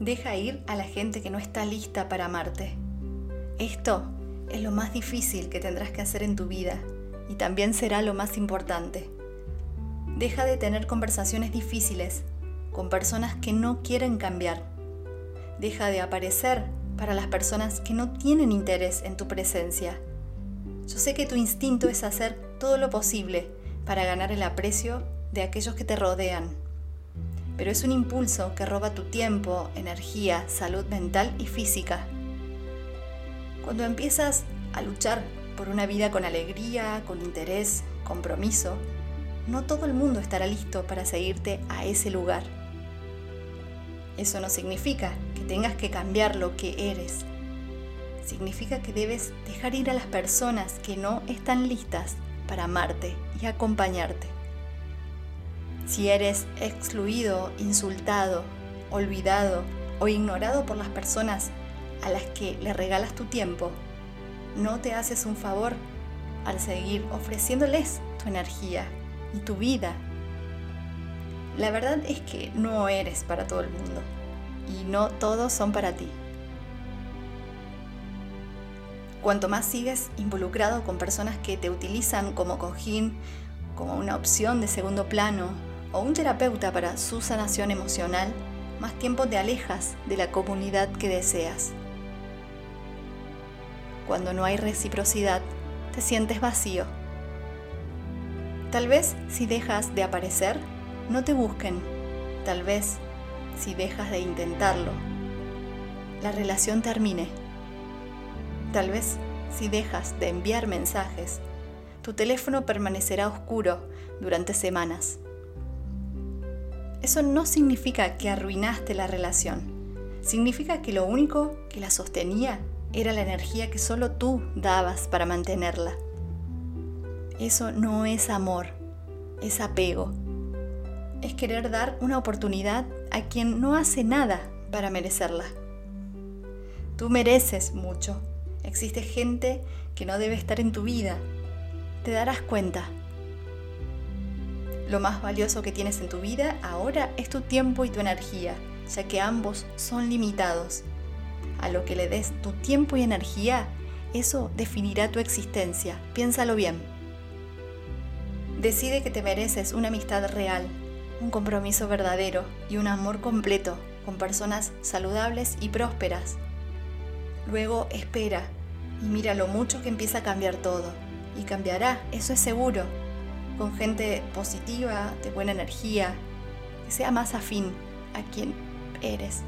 Deja ir a la gente que no está lista para amarte. Esto es lo más difícil que tendrás que hacer en tu vida y también será lo más importante. Deja de tener conversaciones difíciles con personas que no quieren cambiar. Deja de aparecer para las personas que no tienen interés en tu presencia. Yo sé que tu instinto es hacer todo lo posible para ganar el aprecio de aquellos que te rodean, pero es un impulso que roba tu tiempo, energía, salud mental y física. Cuando empiezas a luchar por una vida con alegría, con interés, compromiso, no todo el mundo estará listo para seguirte a ese lugar. Eso no significa que tengas que cambiar lo que eres. Significa que debes dejar ir a las personas que no están listas para amarte y acompañarte. Si eres excluido, insultado, olvidado o ignorado por las personas a las que le regalas tu tiempo, no te haces un favor al seguir ofreciéndoles tu energía y tu vida. La verdad es que no eres para todo el mundo y no todos son para ti. Cuanto más sigues involucrado con personas que te utilizan como cojín, como una opción de segundo plano o un terapeuta para su sanación emocional, más tiempo te alejas de la comunidad que deseas. Cuando no hay reciprocidad, te sientes vacío. Tal vez si dejas de aparecer, no te busquen. Tal vez si dejas de intentarlo, la relación termine. Tal vez si dejas de enviar mensajes, tu teléfono permanecerá oscuro durante semanas. Eso no significa que arruinaste la relación. Significa que lo único que la sostenía era la energía que solo tú dabas para mantenerla. Eso no es amor, es apego. Es querer dar una oportunidad a quien no hace nada para merecerla. Tú mereces mucho. Existe gente que no debe estar en tu vida. Te darás cuenta. Lo más valioso que tienes en tu vida ahora es tu tiempo y tu energía, ya que ambos son limitados. A lo que le des tu tiempo y energía, eso definirá tu existencia. Piénsalo bien. Decide que te mereces una amistad real, un compromiso verdadero y un amor completo con personas saludables y prósperas. Luego espera y mira lo mucho que empieza a cambiar todo. Y cambiará, eso es seguro, con gente positiva, de buena energía, que sea más afín a quien eres.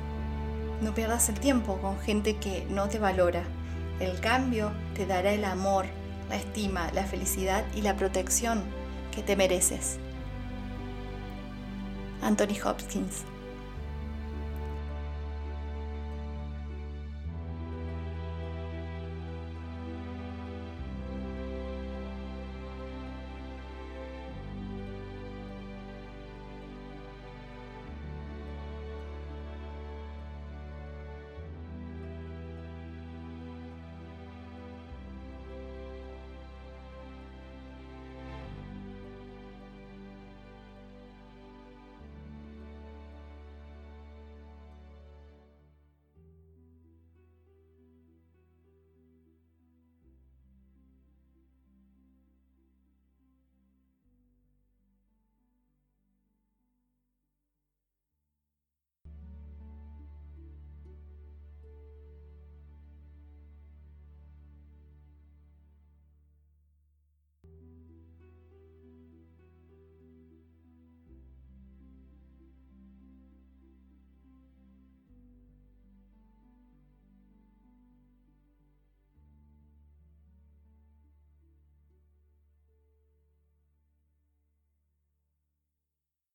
No pierdas el tiempo con gente que no te valora. El cambio te dará el amor, la estima, la felicidad y la protección que te mereces. Anthony Hopkins